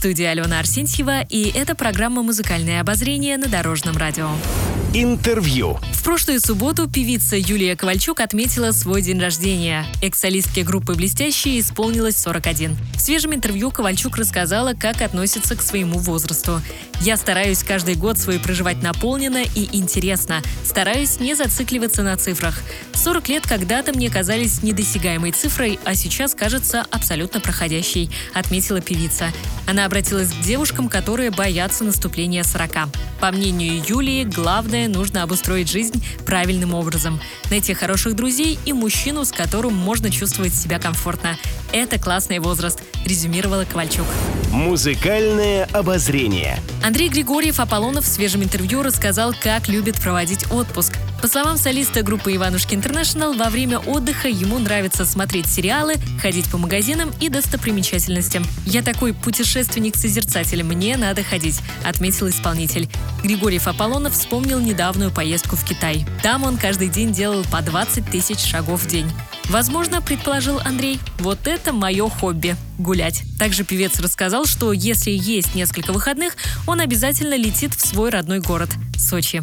Студии Алена Арсентьева, и это программа «Музыкальное обозрение» на Дорожном радио. Интервью. В прошлую субботу певица Юлия Ковальчук отметила свой день рождения. Экс-солистке группы «Блестящие» исполнилось 41. В свежем интервью Ковальчук рассказала, как относится к своему возрасту. «Я стараюсь каждый год свой проживать наполненно и интересно. Стараюсь не зацикливаться на цифрах. 40 лет когда-то мне казались недосягаемой цифрой, а сейчас кажется абсолютно проходящей», — отметила певица. Она обратилась к девушкам, которые боятся наступления 40. По мнению Юлии, главное – нужно обустроить жизнь правильным образом. Найти хороших друзей и мужчину, с которым можно чувствовать себя комфортно. Это классный возраст, резюмировала Ковальчук. Музыкальное обозрение. Андрей Григорьев Аполлонов в свежем интервью рассказал, как любит проводить отпуск. По словам солиста группы Иванушки Интернешнл, во время отдыха ему нравится смотреть сериалы, ходить по магазинам и достопримечательностям. «Я такой путешественник-созерцатель, мне надо ходить», — отметил исполнитель. Григорьев Аполлонов вспомнил недавнюю поездку в Китай. Там он каждый день делал по 20 тысяч шагов в день. Возможно, предположил Андрей, вот это мое хобби – гулять. Также певец рассказал, что если есть несколько выходных, он обязательно летит в свой родной город – Сочи.